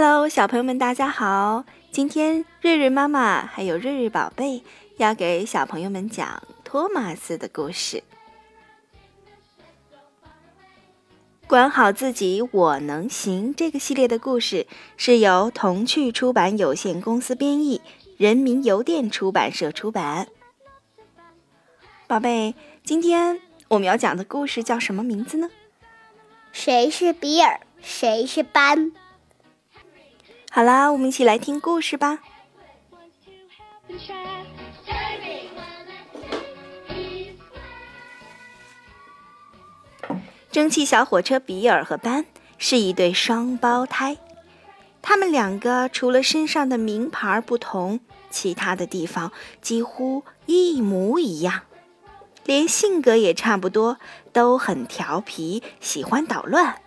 Hello，小朋友们，大家好！今天瑞瑞妈妈还有瑞瑞宝贝要给小朋友们讲托马斯的故事。管好自己，我能行。这个系列的故事是由童趣出版有限公司编译，人民邮电出版社出版。宝贝，今天我们要讲的故事叫什么名字呢？谁是比尔？谁是班？好啦，我们一起来听故事吧。蒸汽小火车比尔和班是一对双胞胎，他们两个除了身上的名牌不同，其他的地方几乎一模一样，连性格也差不多，都很调皮，喜欢捣乱。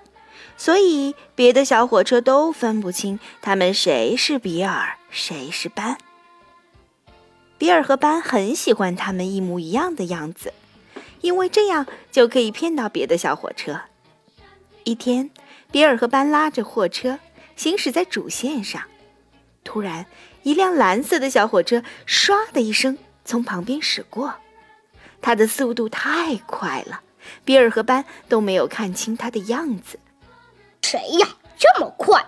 所以，别的小火车都分不清他们谁是比尔，谁是班。比尔和班很喜欢他们一模一样的样子，因为这样就可以骗到别的小火车。一天，比尔和班拉着货车行驶在主线上，突然，一辆蓝色的小火车唰的一声从旁边驶过，它的速度太快了，比尔和班都没有看清它的样子。谁呀？这么快！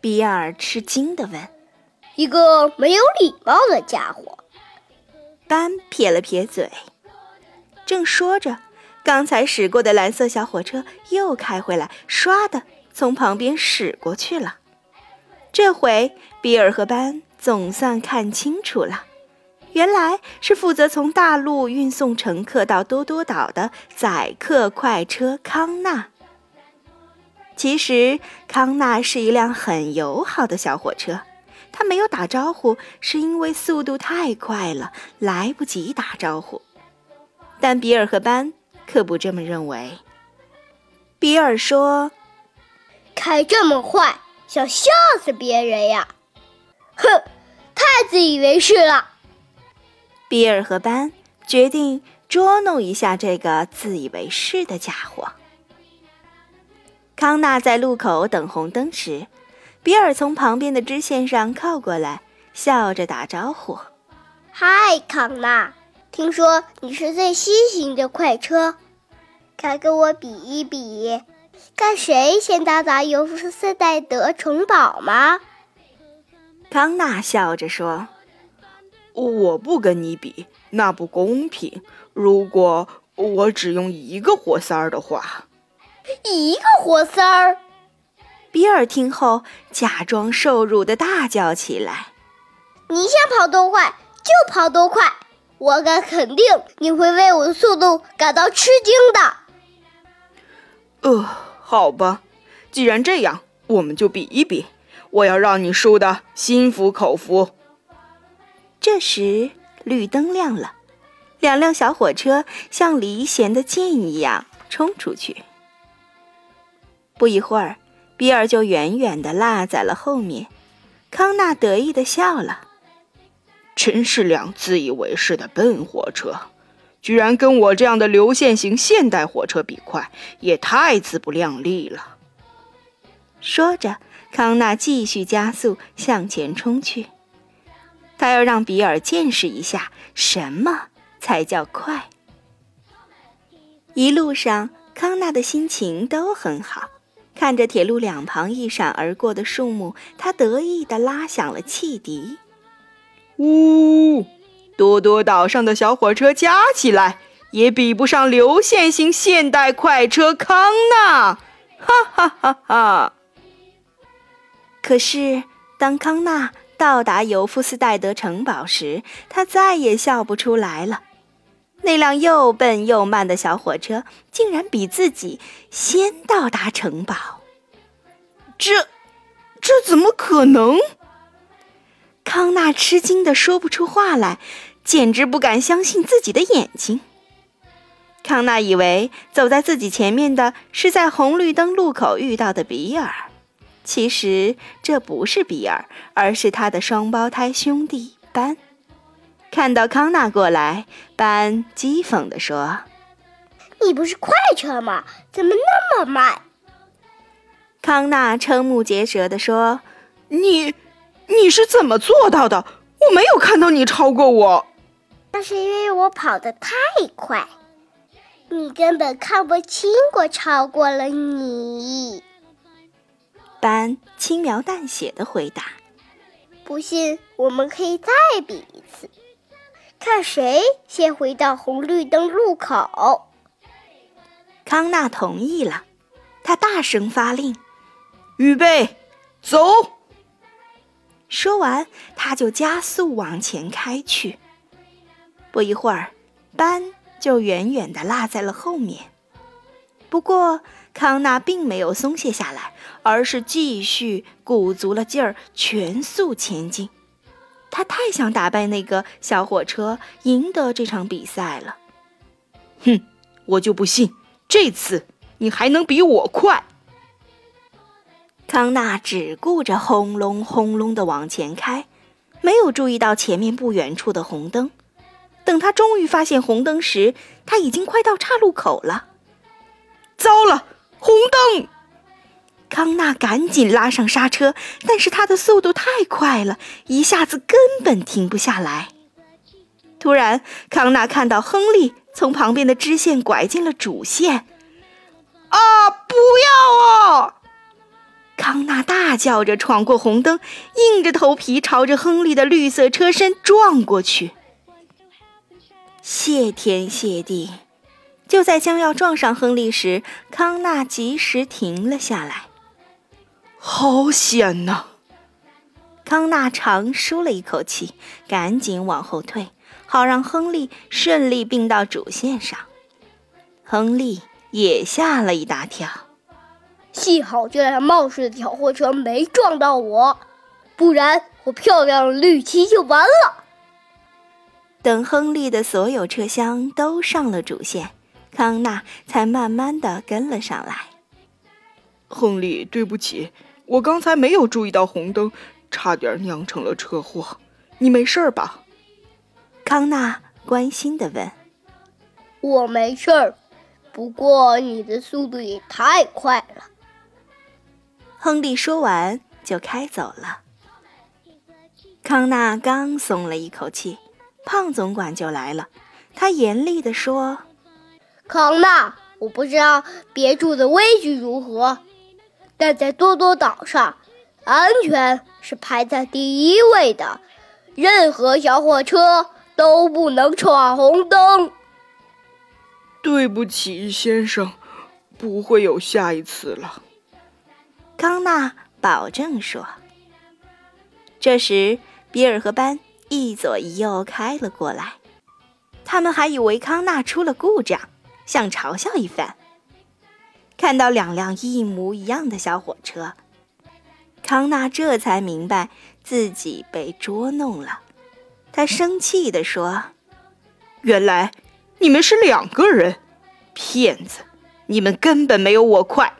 比尔吃惊地问。“一个没有礼貌的家伙。”班撇了撇嘴。正说着，刚才驶过的蓝色小火车又开回来，唰的从旁边驶过去了。这回，比尔和班总算看清楚了，原来是负责从大陆运送乘客到多多岛的载客快车康纳。其实康纳是一辆很友好的小火车，他没有打招呼，是因为速度太快了，来不及打招呼。但比尔和班可不这么认为。比尔说：“开这么快，想吓死别人呀！”哼，太自以为是了。比尔和班决定捉弄一下这个自以为是的家伙。康纳在路口等红灯时，比尔从旁边的支线上靠过来，笑着打招呼：“嗨，康纳，听说你是最新型的快车，快跟我比一比，看谁先到达尤夫斯戴德城堡吗？”康纳笑着说：“我不跟你比，那不公平。如果我只用一个活塞儿的话。”一个活塞儿，比尔听后假装受辱的大叫起来：“你想跑多快就跑多快，我敢肯定你会为我的速度感到吃惊的。”呃，好吧，既然这样，我们就比一比，我要让你输得心服口服。这时，绿灯亮了，两辆小火车像离弦的箭一样冲出去。不一会儿，比尔就远远地落在了后面。康纳得意地笑了：“真是辆自以为是的笨火车，居然跟我这样的流线型现代火车比快，也太自不量力了。”说着，康纳继续加速向前冲去。他要让比尔见识一下什么才叫快。一路上，康纳的心情都很好。看着铁路两旁一闪而过的树木，他得意地拉响了汽笛。呜，多多岛上的小火车加起来也比不上流线型现代快车康纳！哈哈哈哈！可是，当康纳到达尤夫斯戴德城堡时，他再也笑不出来了。那辆又笨又慢的小火车竟然比自己先到达城堡，这，这怎么可能？康纳吃惊的说不出话来，简直不敢相信自己的眼睛。康纳以为走在自己前面的是在红绿灯路口遇到的比尔，其实这不是比尔，而是他的双胞胎兄弟班。看到康纳过来，班讥讽地说：“你不是快车吗？怎么那么慢？”康纳瞠目结舌地说：“你，你是怎么做到的？我没有看到你超过我。那是因为我跑得太快，你根本看不清我超过了你。”班轻描淡写的回答：“不信，我们可以再比一次，看谁先回到红绿灯路口。”康纳同意了，他大声发令。预备，走！说完，他就加速往前开去。不一会儿，班就远远地落在了后面。不过，康纳并没有松懈下来，而是继续鼓足了劲儿，全速前进。他太想打败那个小火车，赢得这场比赛了。哼，我就不信这次你还能比我快！康纳只顾着轰隆轰隆地往前开，没有注意到前面不远处的红灯。等他终于发现红灯时，他已经快到岔路口了。康纳赶紧拉上刹车，但是他的速度太快了，一下子根本停不下来。突然，康纳看到亨利从旁边的支线拐进了主线。啊！不要啊！康纳大叫着闯过红灯，硬着头皮朝着亨利的绿色车身撞过去。谢天谢地，就在将要撞上亨利时，康纳及时停了下来。好险呐！康纳长舒了一口气，赶紧往后退，好让亨利顺利并到主线上。亨利也吓了一大跳。幸好这辆冒失的小货车没撞到我，不然我漂亮的绿旗就完了。等亨利的所有车厢都上了主线，康纳才慢慢的跟了上来。亨利，对不起，我刚才没有注意到红灯，差点酿成了车祸。你没事吧？康纳关心的问。我没事儿，不过你的速度也太快了。亨利说完就开走了。康纳刚松了一口气，胖总管就来了。他严厉地说：“康纳，我不知道别处的规矩如何，但在多多岛上，安全是排在第一位的。任何小火车都不能闯红灯。”对不起，先生，不会有下一次了。康纳保证说。这时，比尔和班一左一右开了过来，他们还以为康纳出了故障，想嘲笑一番。看到两辆一模一样的小火车，康纳这才明白自己被捉弄了。他生气地说：“原来你们是两个人，骗子！你们根本没有我快。”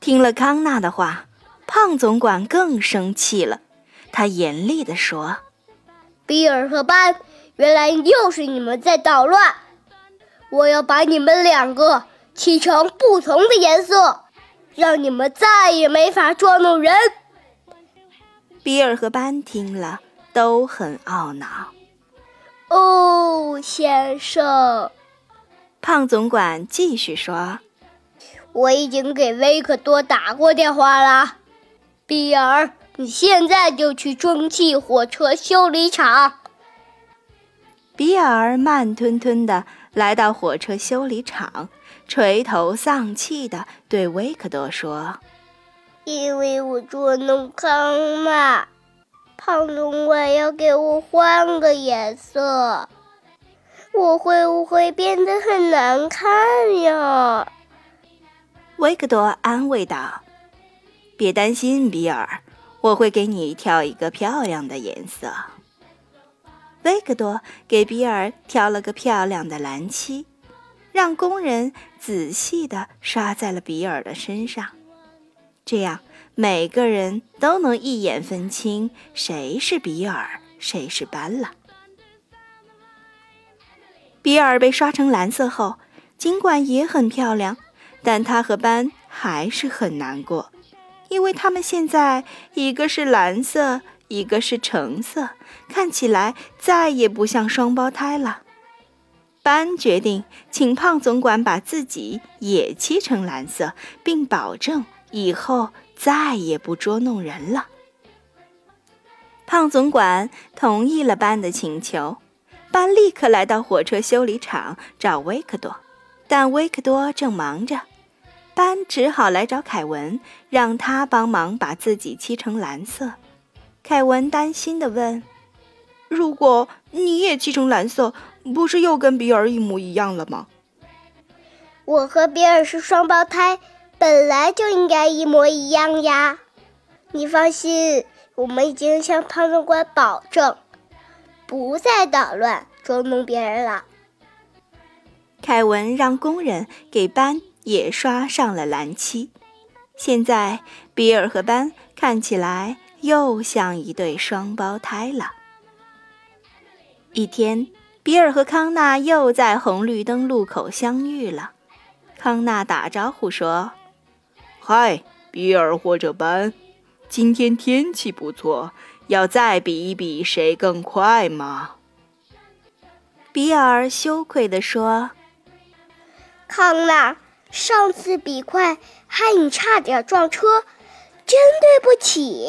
听了康纳的话，胖总管更生气了。他严厉地说：“比尔和班，原来又是你们在捣乱！我要把你们两个漆成不同的颜色，让你们再也没法捉弄人。”比尔和班听了都很懊恼。哦，先生，胖总管继续说。我已经给维克多打过电话了，比尔，你现在就去蒸汽火车修理厂。比尔慢吞吞地来到火车修理厂，垂头丧气地对维克多说：“因为我做弄康纳，胖总管要给我换个颜色，我会不会变得很难看呀？”维克多安慰道：“别担心，比尔，我会给你挑一个漂亮的颜色。”维克多给比尔挑了个漂亮的蓝漆，让工人仔细地刷在了比尔的身上，这样每个人都能一眼分清谁是比尔，谁是班了。比尔被刷成蓝色后，尽管也很漂亮。但他和班还是很难过，因为他们现在一个是蓝色，一个是橙色，看起来再也不像双胞胎了。班决定请胖总管把自己也漆成蓝色，并保证以后再也不捉弄人了。胖总管同意了班的请求，班立刻来到火车修理厂找维克多，但维克多正忙着，班只好来找凯文，让他帮忙把自己漆成蓝色。凯文担心地问：“如果你也漆成蓝色？”不是又跟比尔一模一样了吗？我和比尔是双胞胎，本来就应该一模一样呀。你放心，我们已经向胖总管保证，不再捣乱捉弄别人了。凯文让工人给斑也刷上了蓝漆，现在比尔和斑看起来又像一对双胞胎了。一天。比尔和康纳又在红绿灯路口相遇了。康纳打招呼说：“嗨，比尔或者班，今天天气不错，要再比一比谁更快吗？”比尔羞愧地说：“康纳，上次比快害你差点撞车，真对不起。”